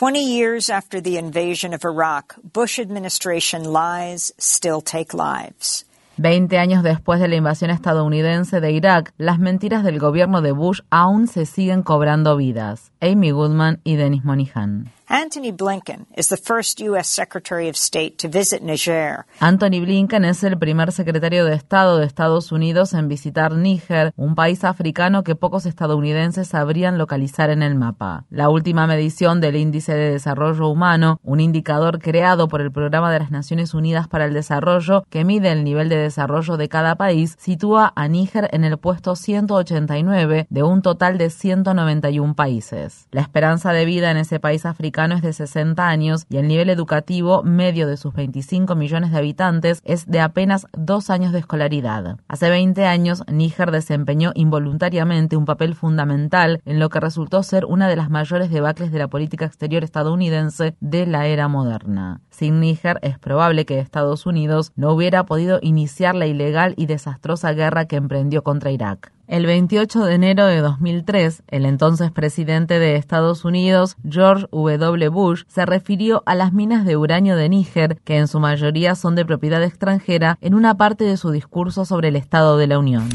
20 years after the invasion of Iraq, Bush administration lies still take lives. Veinte años después de la invasión estadounidense de Irak, las mentiras del gobierno de Bush aún se siguen cobrando vidas. Amy Goodman y Dennis Monihan. Anthony Blinken is the first U.S. Secretary of State to visit Niger. Anthony Blinken es el primer secretario de Estado de Estados Unidos en visitar Níger, un país africano que pocos estadounidenses sabrían localizar en el mapa. La última medición del Índice de Desarrollo Humano, un indicador creado por el Programa de las Naciones Unidas para el Desarrollo que mide el nivel de desarrollo de cada país, sitúa a Níger en el puesto 189 de un total de 191 países. La esperanza de vida en ese país africano es de 60 años y el nivel educativo medio de sus 25 millones de habitantes es de apenas dos años de escolaridad. Hace 20 años, Níger desempeñó involuntariamente un papel fundamental en lo que resultó ser una de las mayores debacles de la política exterior estadounidense de la era moderna. Sin Níger es probable que Estados Unidos no hubiera podido iniciar la ilegal y desastrosa guerra que emprendió contra Irak. El 28 de enero de 2003, el entonces presidente de Estados Unidos, George W. Bush, se refirió a las minas de uranio de Níger, que en su mayoría son de propiedad extranjera, en una parte de su discurso sobre el Estado de la Unión.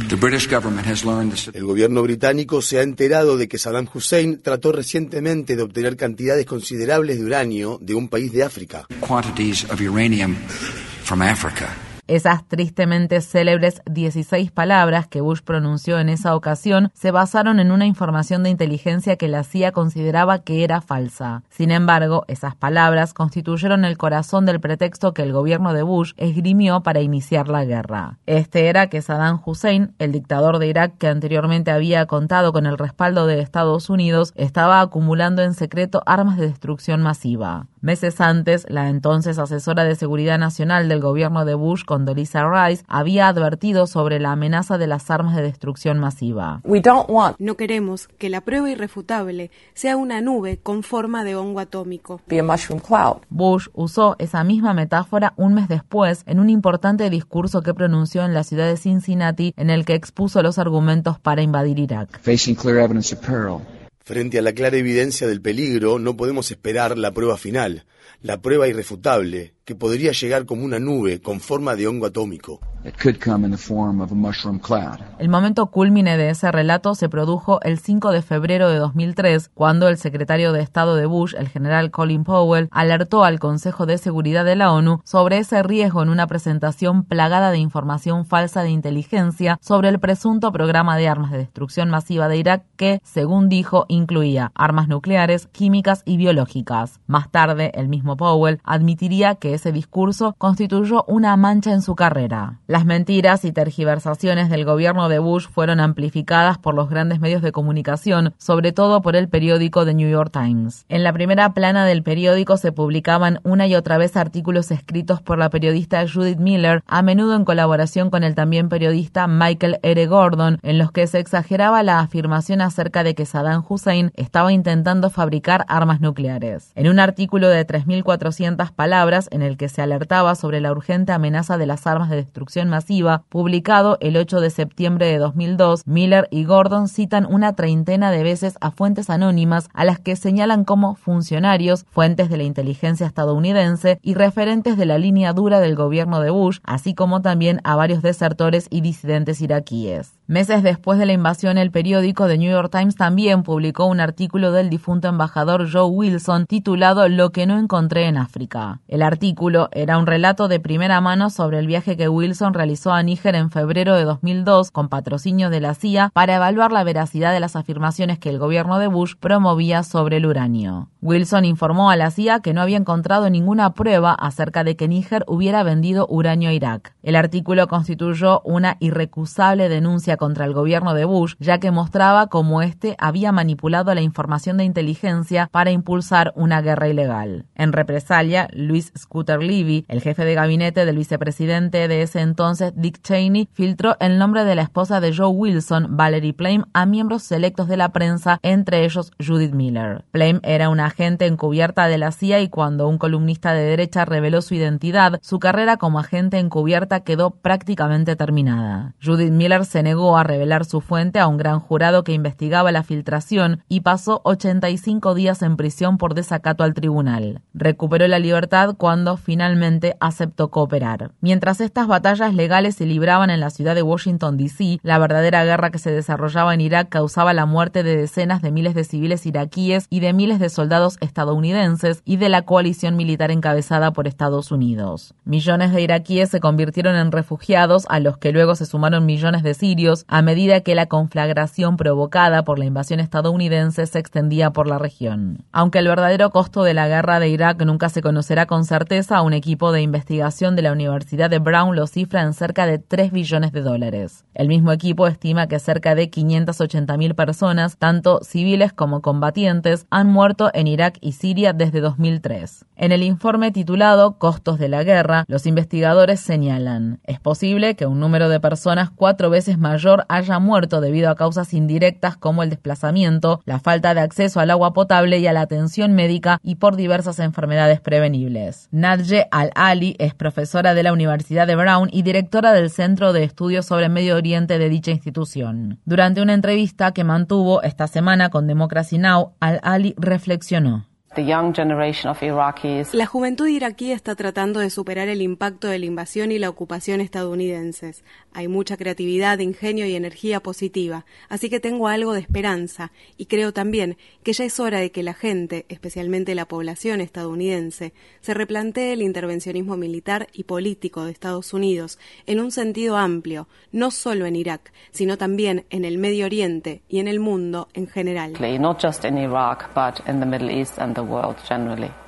El gobierno británico se ha enterado de que Saddam Hussein trató recientemente de obtener cantidades considerables de uranio de un país de África. Esas tristemente célebres 16 palabras que Bush pronunció en esa ocasión se basaron en una información de inteligencia que la CIA consideraba que era falsa. Sin embargo, esas palabras constituyeron el corazón del pretexto que el gobierno de Bush esgrimió para iniciar la guerra. Este era que Saddam Hussein, el dictador de Irak que anteriormente había contado con el respaldo de Estados Unidos, estaba acumulando en secreto armas de destrucción masiva. Meses antes, la entonces asesora de Seguridad Nacional del gobierno de Bush, Condoleezza Rice, había advertido sobre la amenaza de las armas de destrucción masiva. No queremos que la prueba irrefutable sea una nube con forma de hongo atómico. Bush usó esa misma metáfora un mes después en un importante discurso que pronunció en la ciudad de Cincinnati en el que expuso los argumentos para invadir Irak. Frente a la clara evidencia del peligro, no podemos esperar la prueba final, la prueba irrefutable, que podría llegar como una nube con forma de hongo atómico. El momento culmine de ese relato se produjo el 5 de febrero de 2003, cuando el secretario de Estado de Bush, el general Colin Powell, alertó al Consejo de Seguridad de la ONU sobre ese riesgo en una presentación plagada de información falsa de inteligencia sobre el presunto programa de armas de destrucción masiva de Irak que, según dijo, incluía armas nucleares, químicas y biológicas. Más tarde, el mismo Powell admitiría que ese discurso constituyó una mancha en su carrera. Las mentiras y tergiversaciones del gobierno de Bush fueron amplificadas por los grandes medios de comunicación, sobre todo por el periódico The New York Times. En la primera plana del periódico se publicaban una y otra vez artículos escritos por la periodista Judith Miller, a menudo en colaboración con el también periodista Michael R. Gordon, en los que se exageraba la afirmación acerca de que Saddam Hussein estaba intentando fabricar armas nucleares. En un artículo de 3.400 palabras en el que se alertaba sobre la urgente amenaza de las armas de destrucción masiva, publicado el 8 de septiembre de 2002, Miller y Gordon citan una treintena de veces a fuentes anónimas a las que señalan como funcionarios, fuentes de la inteligencia estadounidense y referentes de la línea dura del gobierno de Bush, así como también a varios desertores y disidentes iraquíes. Meses después de la invasión, el periódico The New York Times también publicó un artículo del difunto embajador Joe Wilson titulado Lo que no encontré en África. El artículo era un relato de primera mano sobre el viaje que Wilson realizó a Níger en febrero de 2002 con patrocinio de la CIA para evaluar la veracidad de las afirmaciones que el gobierno de Bush promovía sobre el uranio. Wilson informó a la CIA que no había encontrado ninguna prueba acerca de que Níger hubiera vendido uranio a Irak. El artículo constituyó una irrecusable denuncia contra el gobierno de Bush, ya que mostraba cómo éste había manipulado la información de inteligencia para impulsar una guerra ilegal. En represalia, Luis Scooter Levy, el jefe de gabinete del vicepresidente de ese entonces, Dick Cheney, filtró el nombre de la esposa de Joe Wilson, Valerie Plame, a miembros selectos de la prensa, entre ellos Judith Miller. Plame era una agente encubierta de la CIA y cuando un columnista de derecha reveló su identidad, su carrera como agente encubierta quedó prácticamente terminada. Judith Miller se negó a revelar su fuente a un gran jurado que investigaba la filtración y pasó 85 días en prisión por desacato al tribunal. Recuperó la libertad cuando finalmente aceptó cooperar. Mientras estas batallas legales se libraban en la ciudad de Washington, D.C., la verdadera guerra que se desarrollaba en Irak causaba la muerte de decenas de miles de civiles iraquíes y de miles de soldados estadounidenses y de la coalición militar encabezada por Estados Unidos. Millones de iraquíes se convirtieron en refugiados a los que luego se sumaron millones de sirios a medida que la conflagración provocada por la invasión estadounidense se extendía por la región. Aunque el verdadero costo de la guerra de Irak nunca se conocerá con certeza, un equipo de investigación de la Universidad de Brown lo cifra en cerca de 3 billones de dólares. El mismo equipo estima que cerca de 580 mil personas, tanto civiles como combatientes, han muerto en Irak y Siria desde 2003. En el informe titulado Costos de la guerra, los investigadores señalan, es posible que un número de personas cuatro veces mayor haya muerto debido a causas indirectas como el desplazamiento, la falta de acceso al agua potable y a la atención médica y por diversas enfermedades prevenibles. Nadje Al-Ali es profesora de la Universidad de Brown y directora del Centro de Estudios sobre Medio Oriente de dicha institución. Durante una entrevista que mantuvo esta semana con Democracy Now, Al-Ali reflexionó. La juventud iraquí está tratando de superar el impacto de la invasión y la ocupación estadounidenses. Hay mucha creatividad, ingenio y energía positiva, así que tengo algo de esperanza y creo también que ya es hora de que la gente, especialmente la población estadounidense, se replantee el intervencionismo militar y político de Estados Unidos en un sentido amplio, no solo en Irak, sino también en el Medio Oriente y en el mundo en general. Not just in Iraq, but in the Middle East and the world generally.